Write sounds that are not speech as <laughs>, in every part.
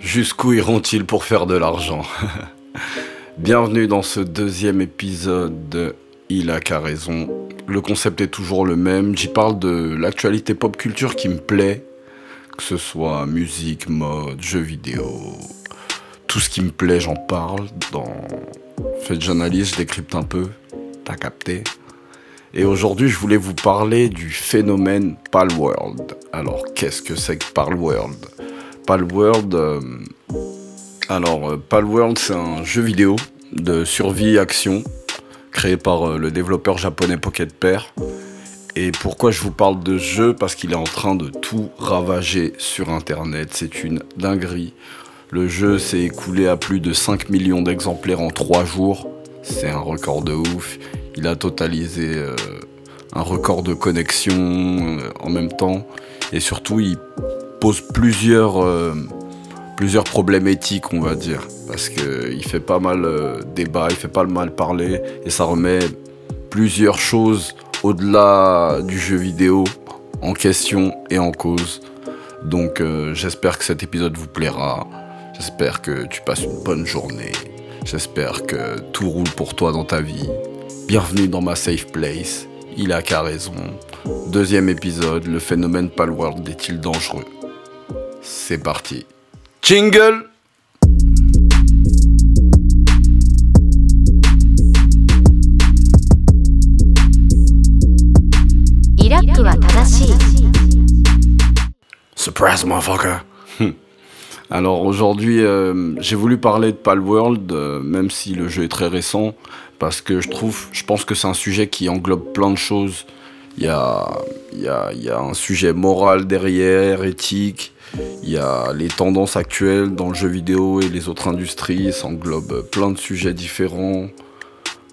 Jusqu'où iront-ils pour faire de l'argent? Bienvenue dans ce deuxième épisode de Il a qu'à raison. Le concept est toujours le même. J'y parle de l'actualité pop culture qui me plaît, que ce soit musique, mode, jeux vidéo. Tout ce qui me plaît, j'en parle. Dans... Faites fait, j'analyse, je décrypte un peu. T'as capté? Et aujourd'hui, je voulais vous parler du phénomène Palworld. Alors, qu'est-ce que c'est que Palworld? Palworld, euh, alors euh, Palworld c'est un jeu vidéo de survie-action créé par euh, le développeur japonais Pocket Pair. Et pourquoi je vous parle de ce jeu? Parce qu'il est en train de tout ravager sur internet, c'est une dinguerie. Le jeu s'est écoulé à plus de 5 millions d'exemplaires en 3 jours, c'est un record de ouf. Il a totalisé euh, un record de connexion euh, en même temps. Et surtout, il pose plusieurs, euh, problèmes éthiques, on va dire. Parce qu'il fait pas mal débat, il fait pas mal parler, et ça remet plusieurs choses au-delà du jeu vidéo en question et en cause. Donc j'espère que cet épisode vous plaira. J'espère que tu passes une bonne journée. J'espère que tout roule pour toi dans ta vie. Bienvenue dans ma safe place. Il a qu'à raison. Deuxième épisode, le phénomène Palworld est-il dangereux? C'est parti. Jingle Surprise, motherfucker <laughs> Alors aujourd'hui, euh, j'ai voulu parler de Palworld, euh, même si le jeu est très récent, parce que je trouve, je pense que c'est un sujet qui englobe plein de choses. Il y a, un sujet moral derrière, éthique, il y a les tendances actuelles dans le jeu vidéo et les autres industries, ça englobe plein de sujets différents,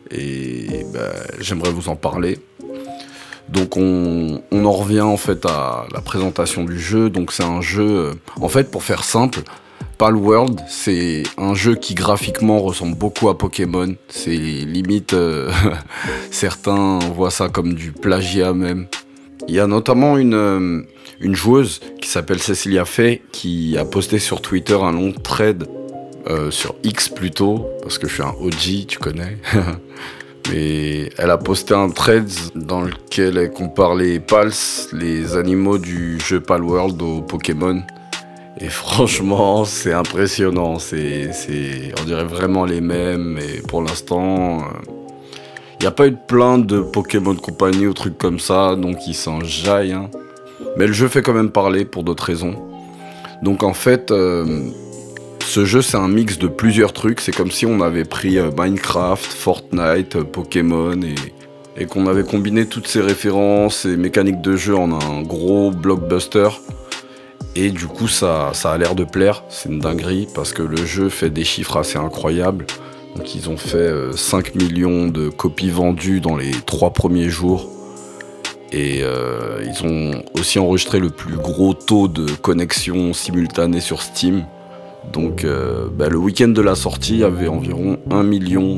et ben, j'aimerais vous en parler. Donc on, en revient en fait à la présentation du jeu. Donc c'est un jeu, euh, en fait pour faire simple, Palworld c'est un jeu qui graphiquement ressemble beaucoup à Pokémon. C'est limite, euh, <laughs> certains voient ça comme du plagiat même. Il y a notamment une, euh, une joueuse qui s'appelle Cecilia Fay qui a posté sur Twitter un long thread, sur X plutôt, parce que je suis un OG, tu connais. <laughs> Mais elle a posté un thread dans lequel elle compare les Pals, les animaux du jeu Palworld aux Pokémon. Et franchement, <laughs> c'est impressionnant. C'est, on dirait vraiment les mêmes. Et pour l'instant, il n'y a pas eu de plainte de Pokémon compagnie ou trucs comme ça. Donc ils s'en jaillent. hein. Mais le jeu fait quand même parler pour d'autres raisons. Donc en fait, euh, ce jeu, c'est un mix de plusieurs trucs. C'est comme si on avait pris euh, Minecraft, Fortnite, euh, Pokémon et, qu'on avait combiné toutes ces références et mécaniques de jeu en un gros blockbuster. Et du coup, ça, ça a l'air de plaire. C'est une dinguerie parce que le jeu fait des chiffres assez incroyables. Donc, ils ont fait euh, 5 millions de copies vendues dans les 3 premiers jours. Et euh, ils ont aussi enregistré le plus gros taux de connexion simultanée sur Steam. Donc euh, bah, le week-end de la sortie, avait environ 1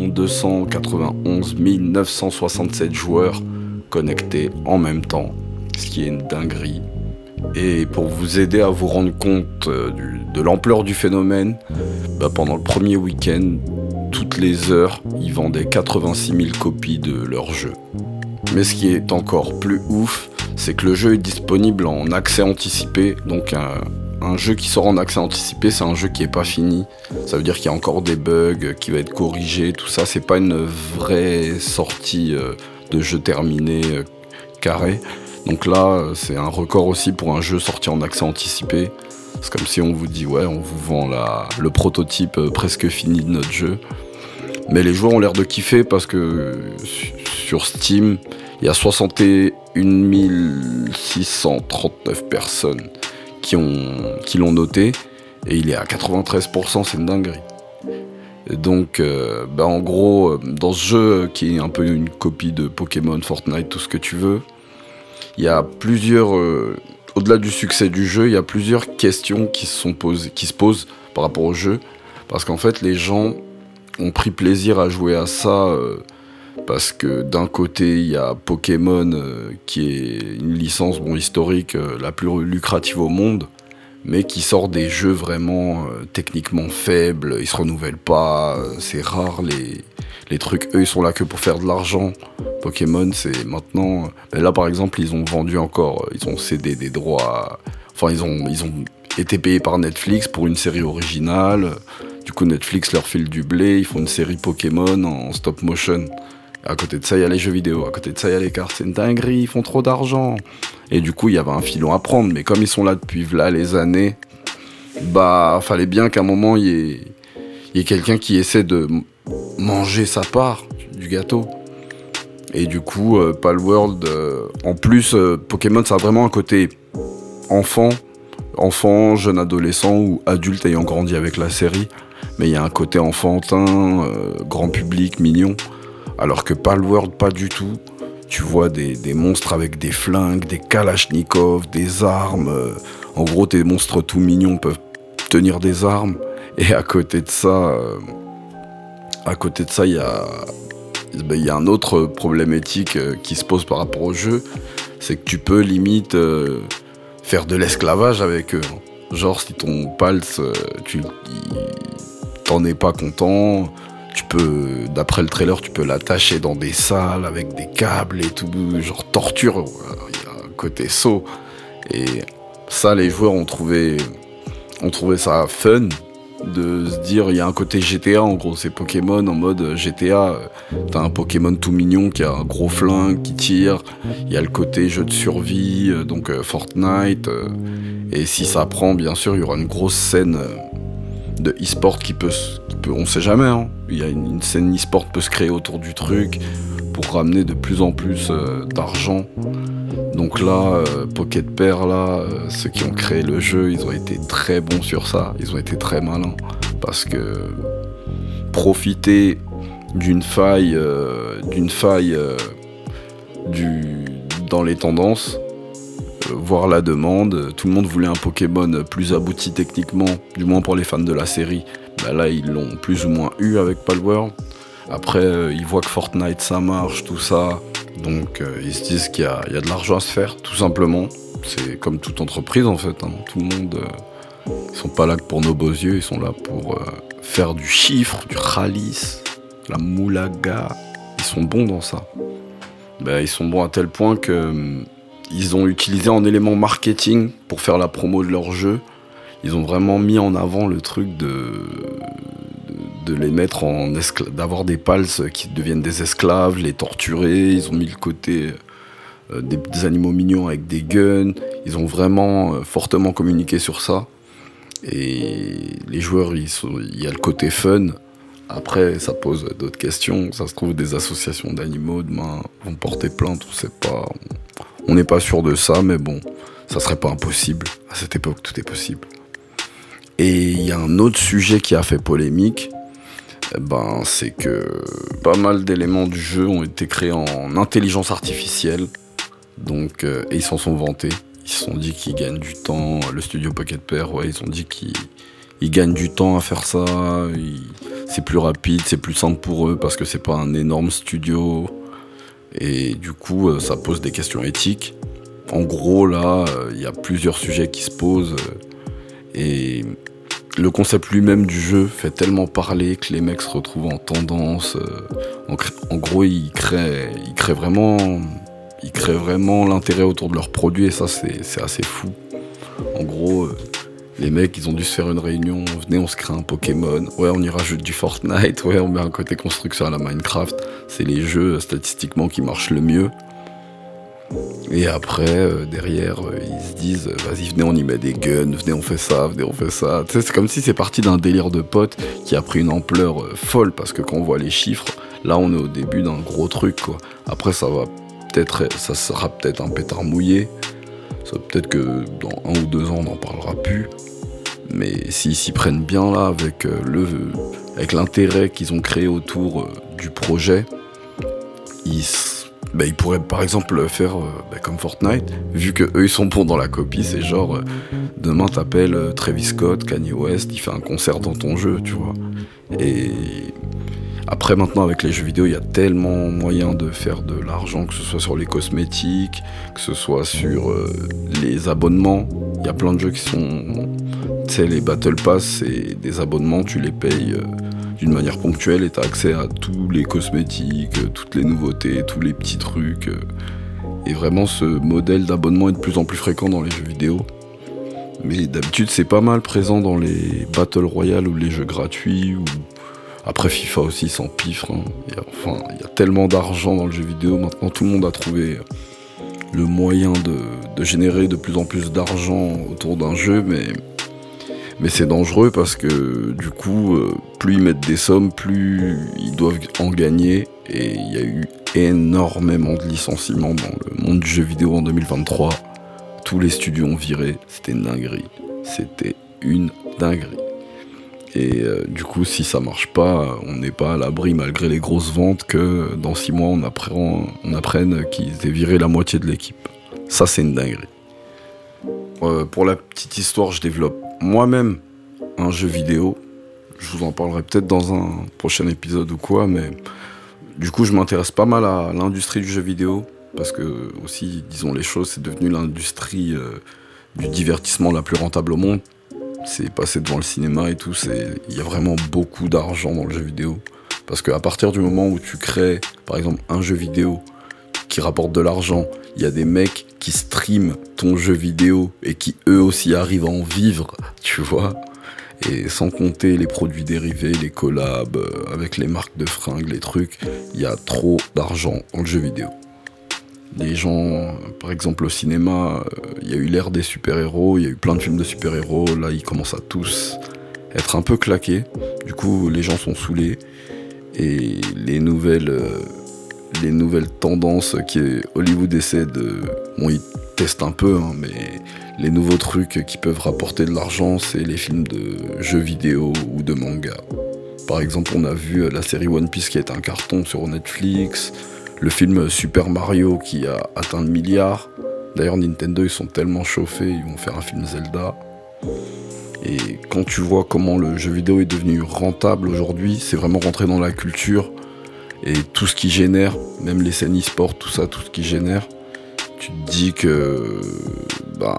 291 967 joueurs connectés en même temps, ce qui est une dinguerie. Et pour vous aider à vous rendre compte euh, de l'ampleur du phénomène, bah, pendant le premier week-end, toutes les heures, ils vendaient 86 000 copies de leur jeu. Mais ce qui est encore plus ouf, c'est que le jeu est disponible en accès anticipé, donc un, un jeu qui sort en accès anticipé, c'est un jeu qui est pas fini. Ça veut dire qu'il y a encore des bugs, qui va être corrigé, tout ça. C'est pas une vraie sortie euh, de jeu terminé euh, carré. Donc là, euh, c'est un record aussi pour un jeu sorti en accès anticipé. C'est comme si on vous dit ouais, on vous vend le prototype euh, presque fini de notre jeu. Mais les joueurs ont l'air de kiffer parce que euh, su- sur Steam, il y a 61 639 personnes qui ont qui l'ont noté et il est à 93%, c'est une dinguerie. Donc, euh, bah, en gros, euh, dans ce jeu euh, qui est un peu une copie de Pokémon, Fortnite, tout ce que tu veux, il y a plusieurs, au-delà du succès du jeu, il y a plusieurs questions qui se posent par rapport au jeu, parce qu'en fait, les gens ont pris plaisir à jouer à ça Parce que d'un côté, il y a Pokémon, euh, qui est une licence bon, historique euh, la plus lucrative au monde, mais qui sort des jeux vraiment euh, techniquement faibles, ils se renouvellent pas, c'est rare les, les trucs, eux ils sont là que pour faire de l'argent. Pokémon c'est maintenant... ben là par exemple ils ont vendu encore, ils ont cédé des droits, enfin ils ont, ils ont été payés par Netflix pour une série originale, du coup Netflix leur file du blé, ils font une série Pokémon en stop motion. À côté de ça, il y a les jeux vidéo. À côté de ça, il y a les cartes. C'est une dinguerie, ils font trop d'argent. Et du coup, il y avait un filon à prendre. Mais comme ils sont là depuis là les années, bah, fallait bien qu'à un moment, il y ait, quelqu'un qui essaie de manger sa part du gâteau. Et du coup, euh, Palworld, euh, en plus, euh, Pokémon, ça a vraiment un côté enfant, enfant, jeune adolescent ou adulte ayant grandi avec la série. Mais il y a un côté enfantin, grand public, mignon. Alors que Palworld, pas du tout. Tu vois des, monstres avec des flingues, des kalachnikovs, des armes. euh, en gros, tes monstres tout mignons peuvent tenir des armes. Et à côté de ça, euh, à côté de ça, il y a, ben, y un autre problème éthique euh, qui se pose par rapport au jeu. C'est que tu peux limite faire de l'esclavage avec eux. Genre, si ton pulse, tu t'en es pas content, tu peux, d'après le trailer, tu peux l'attacher dans des salles avec des câbles et tout, genre torture. Il y a un côté saut. Et ça, les joueurs ont trouvé, ça fun de se dire, il y a un côté GTA, en gros, c'est Pokémon en mode GTA. euh, T'as un Pokémon tout mignon qui a un gros flingue qui tire. Il y a le côté jeu de survie, euh, donc euh, Fortnite. et si ça prend, bien sûr, il y aura une grosse scène de e-sport qui peut, qui peut, on sait jamais. hein. Il y a une, scène e-sport peut se créer autour du truc pour ramener de plus en plus euh, d'argent. Donc là, euh, Pocket Pair, là, euh, ceux qui ont créé le jeu, ils ont été très bons sur ça. Ils ont été très malins parce que profiter d'une faille, d'une faille dans les tendances, voir la demande. Tout le monde voulait un Pokémon plus abouti techniquement, du moins pour les fans de la série. Bah là, ils l'ont plus ou moins eu avec Palworld. Après, euh, ils voient que Fortnite ça marche, tout ça. Donc, euh, ils se disent qu'il y, a- de l'argent à se faire, tout simplement. C'est comme toute entreprise en fait. hein. Tout le monde, euh, ils sont pas là que pour nos beaux yeux, ils sont là pour euh, faire du chiffre, du ralice, la moulaga. Ils sont bons dans ça. Ben, ils sont bons à tel point que hum, ils ont utilisé en élément marketing pour faire la promo de leur jeu. Ils ont vraiment mis en avant le truc de, de, les mettre en d'avoir des pals qui deviennent des esclaves, les torturer. Ils ont mis le côté euh, des, animaux mignons avec des guns. Ils ont vraiment euh, fortement communiqué sur ça. Et les joueurs, il y a le côté fun. Après, ça pose d'autres questions. Ça se trouve, des associations d'animaux demain vont porter plainte. On sait pas. On n'est pas sûr de ça, mais bon, ça serait pas impossible. À cette époque, tout est possible. Et il y a un autre sujet qui a fait polémique. eh Ben, c'est que pas mal d'éléments du jeu ont été créés en intelligence artificielle. Donc, euh, et ils s'en sont vantés. Ils se sont dit qu'ils gagnent du temps. Le studio Pocket Pair, ouais, ils ont dit qu'ils ils gagnent du temps à faire ça. C'est plus rapide, c'est plus simple pour eux parce que c'est pas un énorme studio. Et du coup, euh, ça pose des questions éthiques. En gros, là, euh, il y a plusieurs sujets qui se posent. et le concept lui-même du jeu fait tellement parler que les mecs se retrouvent en tendance. euh, en, gros, ils créent, ils créent vraiment, ils créent vraiment l'intérêt autour de leurs produits et ça, c'est assez fou. En gros, les mecs, ils ont dû se faire une réunion. Venez, on se crée un Pokémon. Ouais, on y rajoute du Fortnite. Ouais, on met un côté construction à la Minecraft. C'est les jeux euh, statistiquement qui marchent le mieux. Et après, euh, derrière, euh, ils se disent, vas-y, venez, on y met des guns, venez, on fait ça, venez, on fait ça. C'est comme si c'est parti d'un délire de potes qui a pris une ampleur folle, parce que quand on voit les chiffres, là, on est au début d'un gros truc, quoi. Après, ça va peut-être, ça sera peut-être un pétard mouillé. Ça peut-être que dans un ou deux ans, on n'en parlera plus. Mais s'ils s'y prennent bien là, avec euh, le, avec l'intérêt qu'ils ont créé autour euh, du projet, ils, bah, ils pourraient par exemple faire euh, bah, comme Fortnite, vu que eux ils sont bons dans la copie, c'est genre euh, demain t'appelles euh, Travis Scott, Kanye West, il fait un concert dans ton jeu, tu vois. Et Après, maintenant, avec les jeux vidéo, il y a tellement moyen de faire de l'argent, que ce soit sur les cosmétiques, que ce soit sur euh, les abonnements. Il y a plein de jeux qui sont. Tu sais, les Battle Pass, c'est des abonnements, tu les payes euh, d'une manière ponctuelle et tu as accès à tous les cosmétiques, euh, toutes les nouveautés, tous les petits trucs. et vraiment, ce modèle d'abonnement est de plus en plus fréquent dans les jeux vidéo. Mais d'habitude, c'est pas mal présent dans les Battle Royale ou les jeux gratuits ou après FIFA aussi sans pifre. Hein. Il y a, enfin, il y a tellement d'argent dans le jeu vidéo. Maintenant, tout le monde a trouvé le moyen de, générer de plus en plus d'argent autour d'un jeu, mais, mais c'est dangereux parce que du coup, euh, plus ils mettent des sommes, plus ils doivent en gagner. Et il y a eu énormément de licenciements dans le monde du jeu vidéo en 2023. Tous les studios ont viré, c'était une dinguerie. C'était une dinguerie. Et euh, du coup, si ça marche pas, on n'est pas à l'abri, malgré les grosses ventes, que dans six mois, on, apprenne qu'ils aient viré la moitié de l'équipe. Ça, c'est une dinguerie. Euh, pour la petite histoire, je développe moi-même un jeu vidéo. Je vous en parlerai peut-être dans un prochain épisode ou quoi, mais du coup, je m'intéresse pas mal à l'industrie du jeu vidéo. Parce que, aussi, disons les choses, c'est devenu l'industrie euh, du divertissement la plus rentable au monde c'est passé devant le cinéma et tout, il y a vraiment beaucoup d'argent dans le jeu vidéo. Parce qu'à partir du moment où tu crées, par exemple, un jeu vidéo qui rapporte de l'argent, il y a des mecs qui streament ton jeu vidéo et qui eux aussi arrivent à en vivre, tu vois. Et sans compter les produits dérivés, les collabs euh, avec les marques de fringues, les trucs, il y a trop d'argent dans le jeu vidéo. Les gens, par exemple au cinéma, euh, il y a eu l'ère des super-héros, il y a eu plein de films de super-héros, là ils commencent à tous être un peu claqués. Du coup, les gens sont saoulés. Et les nouvelles, euh, les nouvelles tendances qui Hollywood essaie de. Bon, ils testent un peu, hein, mais les nouveaux trucs qui peuvent rapporter de l'argent, c'est les films de jeux vidéo ou de manga. Par exemple, on a vu la série One Piece qui est un carton sur Netflix le film Super Mario qui a atteint le milliard. D'ailleurs, Nintendo, ils sont tellement chauffés, ils vont faire un film Zelda. Et quand tu vois comment le jeu vidéo est devenu rentable aujourd'hui, c'est vraiment rentré dans la culture. Et tout ce qui génère, même les scènes e-sport, tout ça, tout ce qui génère, tu te dis que bah,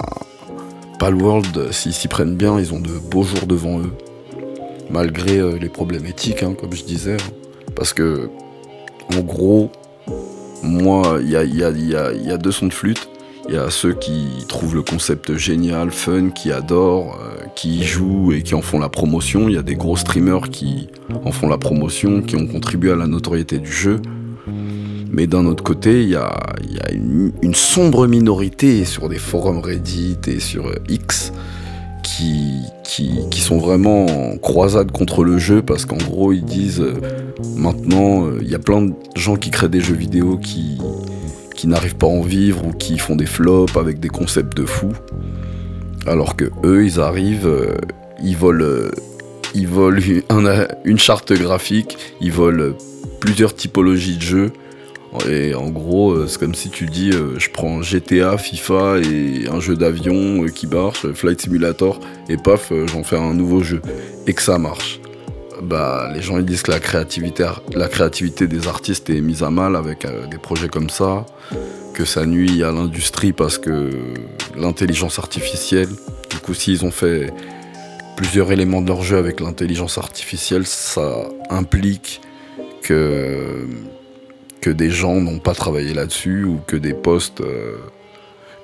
Palworld, s'ils s'y prennent bien, ils ont de beaux jours devant eux. Malgré euh, les problèmes éthiques, hein, comme je disais. Parce que, en gros, moi, il y a, deux sons de flûte. Il y a ceux qui trouvent le concept génial, fun, qui adorent, euh, qui y jouent et qui en font la promotion. Il y a des gros streamers qui en font la promotion, qui ont contribué à la notoriété du jeu. Mais d'un autre côté, il y a, une, une, sombre minorité sur des forums Reddit et sur X qui, sont vraiment en croisade contre le jeu parce qu'en gros ils disent euh, maintenant euh, il y a plein de gens qui créent des jeux vidéo qui, qui n'arrivent pas à en vivre ou qui font des flops avec des concepts de fous alors que eux ils arrivent euh, ils volent ils volent <laughs> une charte graphique ils volent plusieurs typologies de jeux et en gros, euh, c'est comme si tu dis euh, je prends GTA, FIFA et un jeu d'avion euh, qui marche, Flight Simulator, et paf, j'en fais un nouveau jeu. Et que ça marche. Bah, les gens ils disent que la créativité, la créativité des artistes est mise à mal avec des projets comme ça, que ça nuit à l'industrie parce que l'intelligence artificielle, du coup, s'ils ont fait plusieurs éléments de leur jeu avec l'intelligence artificielle, ça implique que que des gens n'ont pas travaillé là-dessus ou que des postes. Euh,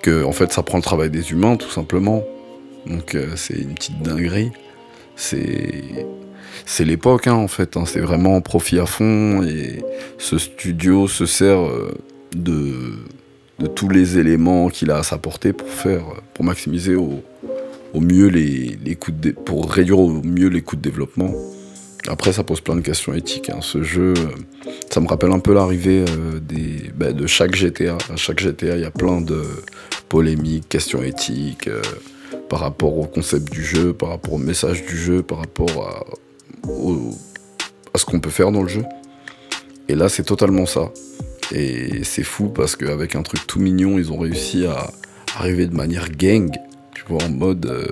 que en fait ça prend le travail des humains tout simplement. Donc euh, c'est une petite dinguerie. C'est c'est l'époque hein, en fait. Hein. c'est vraiment profit à fond et ce studio se sert euh, de tous les éléments qu'il a à sa portée pour faire pour maximiser au, mieux les, coûts de, pour réduire au mieux les coûts de développement. Après, ça pose plein de questions éthiques. Hein. Ce jeu, euh, ça me rappelle un peu l'arrivée euh, bah, de chaque GTA. À chaque GTA, il y a plein de polémiques, questions éthiques par rapport au concept du jeu, par rapport au message du jeu, par rapport à, à ce qu'on peut faire dans le jeu. Et là, c'est totalement ça. Et c'est fou parce qu'avec un truc tout mignon, ils ont réussi à arriver de manière gang. Tu vois, en mode.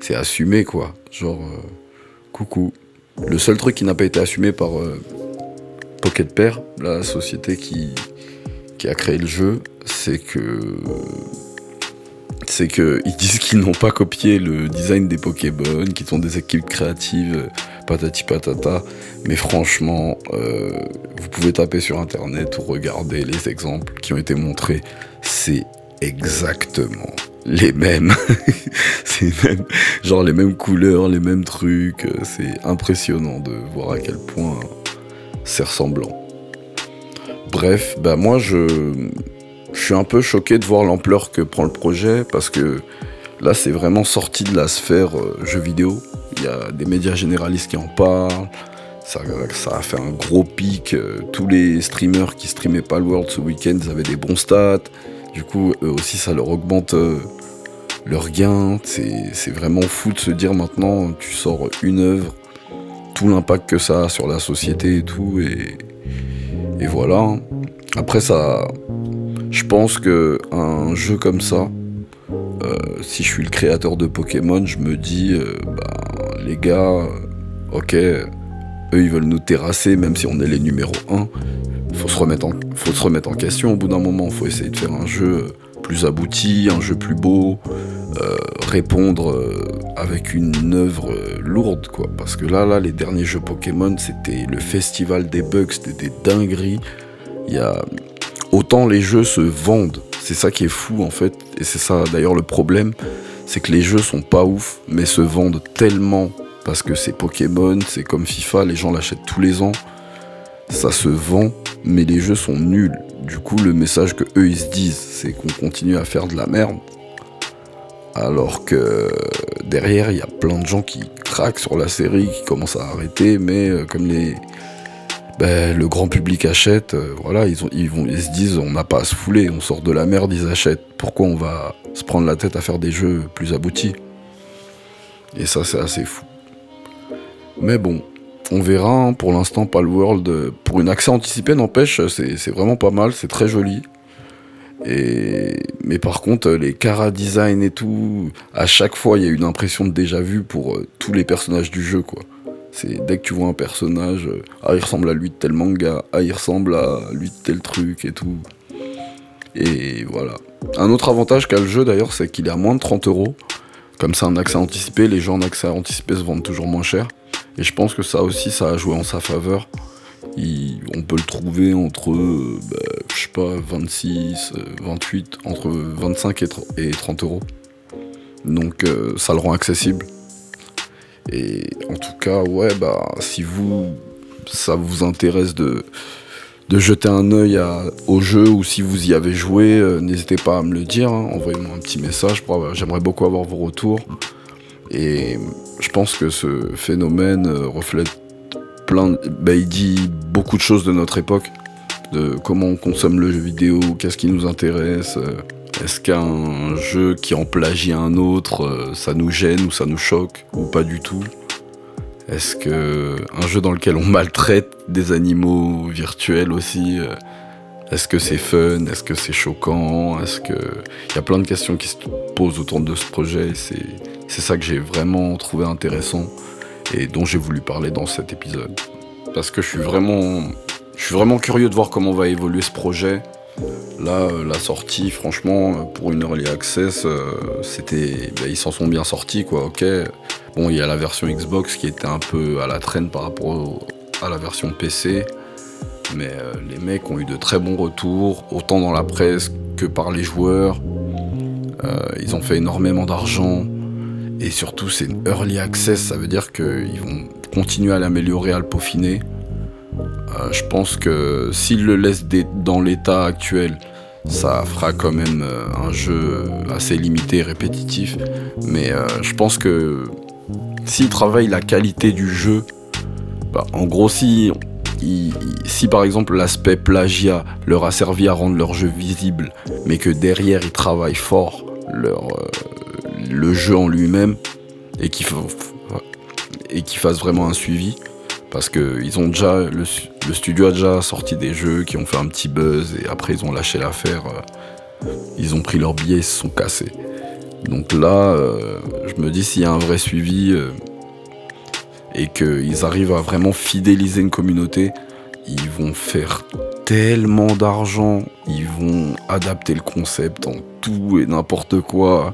c'est assumé, quoi. Genre, coucou Le seul truc qui n'a pas été assumé par euh, Pocket Pair, la société qui, qui a créé le jeu, c'est que c'est que ils disent qu'ils n'ont pas copié le design des Pokémon, qu'ils sont des équipes créatives, euh, patati patata. Mais franchement, euh, vous pouvez taper sur internet ou regarder les exemples qui ont été montrés. C'est exactement les mêmes. <laughs> c'est même, genre les mêmes couleurs, les mêmes trucs. C'est impressionnant de voir à quel point c'est ressemblant. Bref, bah moi je suis un peu choqué de voir l'ampleur que prend le projet parce que là c'est vraiment sorti de la sphère euh, jeux vidéo. Il y a des médias généralistes qui en parlent. Ça, a fait un gros pic. Euh, Tous les streamers qui streamaient Palworld ce week-end, avaient des bons stats. Du coup, eux aussi, ça leur augmente euh, leurs gains. C'est c'est vraiment fou de se dire maintenant, tu sors une œuvre, tout l'impact que ça a sur la société et tout. Et, et voilà. Après, ça, je pense que un jeu comme ça, euh, si je suis le créateur de Pokémon, je me dis, euh, bah, les gars, euh, ok, eux ils veulent nous terrasser, même si on est les numéros 1. Faut se remettre en, faut se remettre en question au bout d'un moment. Faut essayer de faire un jeu plus abouti, un jeu plus beau, répondre avec une œuvre lourde, quoi. Parce que là, là, les derniers jeux Pokémon, c'était le festival des bugs, c'était des dingueries. Il y a autant les jeux se vendent. C'est ça qui est fou en fait, et c'est ça d'ailleurs le problème, c'est que les jeux sont pas ouf, mais se vendent tellement parce que c'est Pokémon, c'est comme FIFA, les gens l'achètent tous les ans. Ça se vend, mais les jeux sont nuls. Du coup, le message que eux ils se disent, c'est qu'on continue à faire de la merde. Alors que derrière, il y a plein de gens qui craquent sur la série, qui commencent à arrêter, mais euh, comme les, ben, le grand public achète, euh, voilà, ils, ont, ils, vont, ils se disent on n'a pas à se fouler, on sort de la merde, ils achètent. Pourquoi on va se prendre la tête à faire des jeux plus aboutis? Et ça, c'est assez fou. Mais bon, on verra. hein. Pour l'instant, Palworld, euh, pour une accès anticipé, n'empêche, c'est vraiment pas mal, c'est très joli. Et... Mais par contre, euh, les cara design et tout, à chaque fois, il y a une impression de déjà vu pour tous les personnages du jeu, quoi. C'est dès que tu vois un personnage, euh, ah il ressemble à lui de tel manga, ah il ressemble à lui de tel truc et tout. Et voilà. Un autre avantage qu'a le jeu d'ailleurs, c'est qu'il est à moins de 30 euros. Comme c'est un accès anticipé, les gens en accès anticipé se vendent toujours moins cher. Et je pense que ça aussi, ça a joué en sa faveur. Il- on peut le trouver entre, euh, bah, je sais pas, 26, euh, 28, entre 25 et tr- et 30 euros. Donc euh, ça le rend accessible. Et en tout cas, ouais, bah, si vous, ça vous intéresse de, de jeter un œil à- au jeu ou si vous y avez joué, euh, n'hésitez pas à me le dire. hein. Envoyez-moi un petit message. J'aimerais beaucoup avoir vos retours. Et je pense que ce phénomène euh, reflète plein. bah, il dit beaucoup de choses de notre époque, de comment on consomme le jeu vidéo, qu'est-ce qui nous intéresse. euh, Est-ce qu'un jeu qui en plagie un autre, euh, ça nous gêne ou ça nous choque ou pas du tout? Est-ce que un jeu dans lequel on maltraite des animaux virtuels aussi euh, Est-ce que c'est fun? Est-ce que c'est choquant? Est-ce que il y a plein de questions qui se posent autour de ce projet et c'est c'est ça que j'ai vraiment trouvé intéressant et dont j'ai voulu parler dans cet épisode. Parce que je suis vraiment je suis vraiment curieux de voir comment va évoluer ce projet Là, euh, la sortie, franchement, euh, pour une early access, euh, c'était, bah, ils s'en sont bien sortis, quoi. Ok. Bon, il y a la version Xbox qui était un peu à la traîne par rapport à la version PC, mais les mecs ont eu de très bons retours, autant dans la presse que par les joueurs. Ils ont fait énormément d'argent. Et surtout, c'est une early access, ça veut dire qu'ils vont continuer à l'améliorer, à le peaufiner. Euh, je pense que s'ils le laissent dé- dans l'état actuel, ça fera quand même euh, un jeu assez limité répétitif. Mais euh, je pense que s'ils travaillent la qualité du jeu, bah, en gros, si, par exemple l'aspect plagiat leur a servi à rendre leur jeu visible, mais que derrière ils travaillent fort leur, le jeu en lui-même et qu'ils fassent vraiment un suivi, parce que ils ont déjà le, studio a déjà sorti des jeux qui ont fait un petit buzz et après ils ont lâché l'affaire. euh, Ils ont pris leur billet, ils se sont cassés. Donc là, euh, je me dis s'il y a un vrai suivi euh, et qu'ils arrivent à vraiment fidéliser une communauté, ils vont faire tellement d'argent, ils vont adapter le concept en tout et n'importe quoi.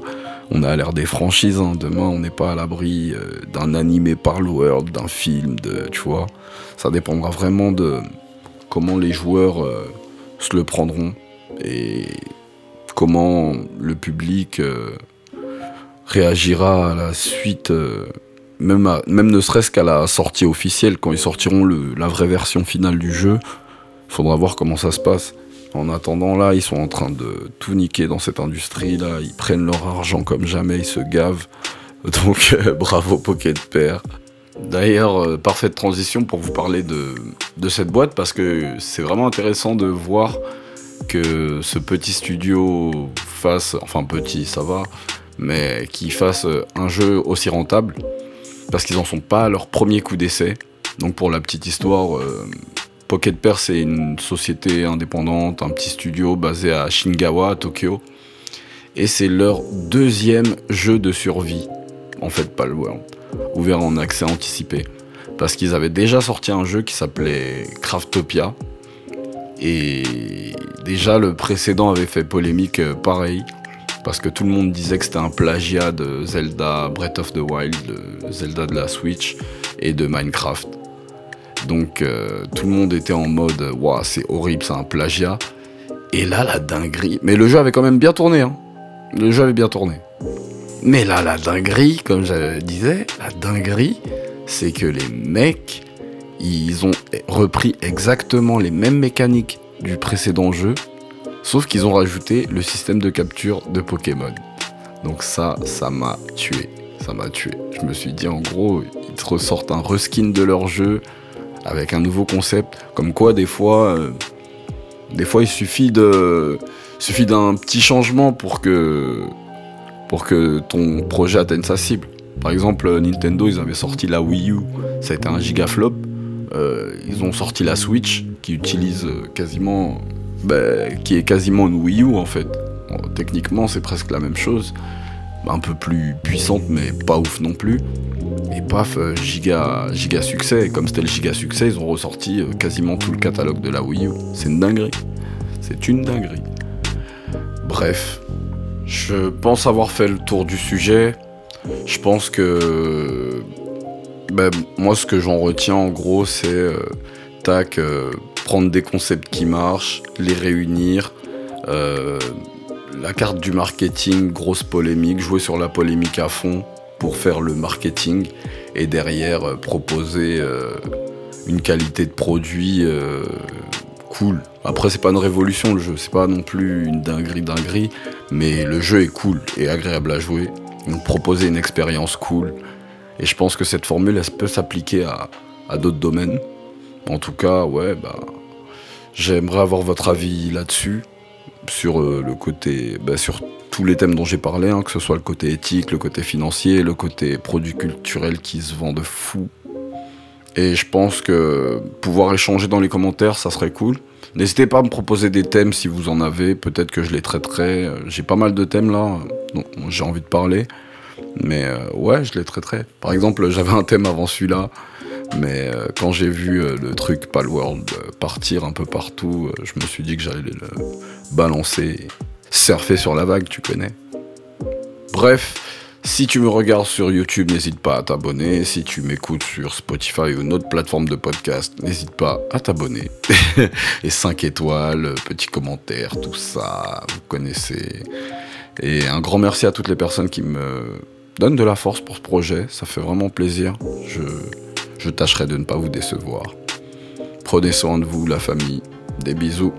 On a l'air des franchises, hein. demain on n'est pas à l'abri euh, d'un animé par World, d'un film, de, tu vois. Ça dépendra vraiment de comment les joueurs euh, se le prendront et comment le public euh, réagira à la suite, même, même ne serait-ce qu'à la sortie officielle, quand ils sortiront la vraie version finale du jeu. Faudra voir comment ça se passe. En attendant, là, ils sont en train de tout niquer dans cette industrie. Là, ils prennent leur argent comme jamais, ils se gavent. Donc, <laughs> euh, bravo Pocket Pair. D'ailleurs, euh, parfaite transition pour vous parler de, cette boîte parce que c'est vraiment intéressant de voir que ce petit studio fasse, enfin petit, ça va, mais qui fasse un jeu aussi rentable parce qu'ils n'en sont pas à leur premier coup d'essai. Donc, pour la petite histoire, euh, Pocket Pair, c'est une société indépendante, un petit studio basé à Shingawa, à Tokyo. Et c'est leur deuxième jeu de survie, en fait, Palworld, ouvert en accès anticipé. Parce qu'ils avaient déjà sorti un jeu qui s'appelait Craftopia. Et déjà, le précédent avait fait polémique euh, pareil. Parce que tout le monde disait que c'était un plagiat de Zelda Breath of the Wild, de Zelda de la Switch et de Minecraft. Donc euh, tout le monde était en mode waouh, c'est horrible, c'est un plagiat. Et là, la dinguerie. Mais le jeu avait quand même bien tourné. Hein. Le jeu avait bien tourné. Mais là, la dinguerie, comme je disais, la dinguerie, c'est que les mecs, ils ont repris exactement les mêmes mécaniques du précédent jeu, sauf qu'ils ont rajouté le système de capture de Pokémon. Donc ça, ça m'a tué. Ça m'a tué. Je me suis dit, en gros, ils te ressortent un reskin de leur jeu avec un nouveau concept. Comme quoi, des fois, euh, des fois, il suffit de, suffit d'un petit changement pour que, pour que ton projet atteigne sa cible. Par exemple, Nintendo, ils avaient sorti la Wii U, ça a été un giga flop. Euh, ils ont sorti la Switch, qui utilise quasiment, bah, qui est quasiment une Wii U en fait. techniquement, c'est presque la même chose, un peu plus puissante, mais pas ouf non plus. Et paf, euh, giga, giga succès. Et comme c'était le giga succès, ils ont ressorti euh, quasiment tout le catalogue de la Wii U. C'est une dinguerie. C'est une dinguerie. Bref, je pense avoir fait le tour du sujet. Je pense que ben, moi, ce que j'en retiens en gros, c'est euh, tac, prendre des concepts qui marchent, les réunir. La carte du marketing, grosse polémique, jouer sur la polémique à fond, pour faire le marketing et derrière euh, proposer euh, une qualité de produit euh, cool. Après c'est pas une révolution le jeu, c'est pas non plus une dinguerie dinguerie, mais le jeu est cool et agréable à jouer. Donc proposer une expérience cool. Et je pense que cette formule elle peut s'appliquer à, à d'autres domaines. En tout cas, ouais, bah, j'aimerais avoir votre avis là-dessus sur le côté, bah, sur tous les thèmes dont j'ai parlé, hein, que ce soit le côté éthique, le côté financier, le côté produit culturel qui se vend de fou. Et je pense que pouvoir échanger dans les commentaires, ça serait cool. N'hésitez pas à me proposer des thèmes si vous en avez, peut-être que je les traiterai. J'ai pas mal de thèmes là, j'ai envie de parler. Mais euh, ouais, je les traiterai. Par exemple, j'avais un thème avant celui-là, mais euh, quand j'ai vu euh, le truc Palworld partir un peu partout, je me suis dit que j'allais le balancer surfer sur la vague, tu connais. Bref, si tu me regardes sur YouTube, n'hésite pas à t'abonner. Si tu m'écoutes sur Spotify ou une autre plateforme de podcast, n'hésite pas à t'abonner. <laughs> Et 5 étoiles, petits commentaires, tout ça, vous connaissez. Et un grand merci à toutes les personnes qui me donnent de la force pour ce projet. Ça fait vraiment plaisir. Je, je tâcherai de ne pas vous décevoir. Prenez soin de vous, la famille. Des bisous.